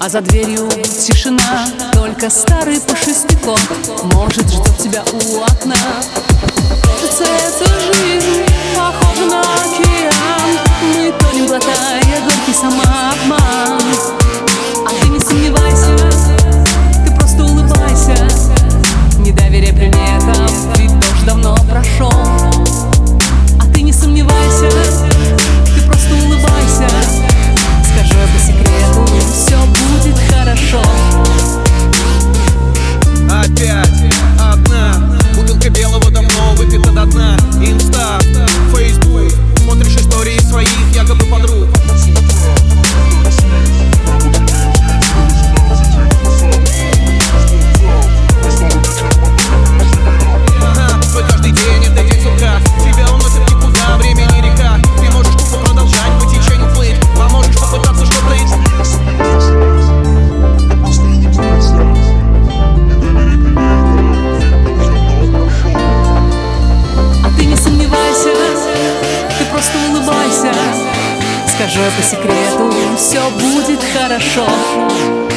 А за дверью тишина Только старый пушистый кот Может ждет тебя у окна. Кажется, это же Insta. скажу по секрету, все будет хорошо.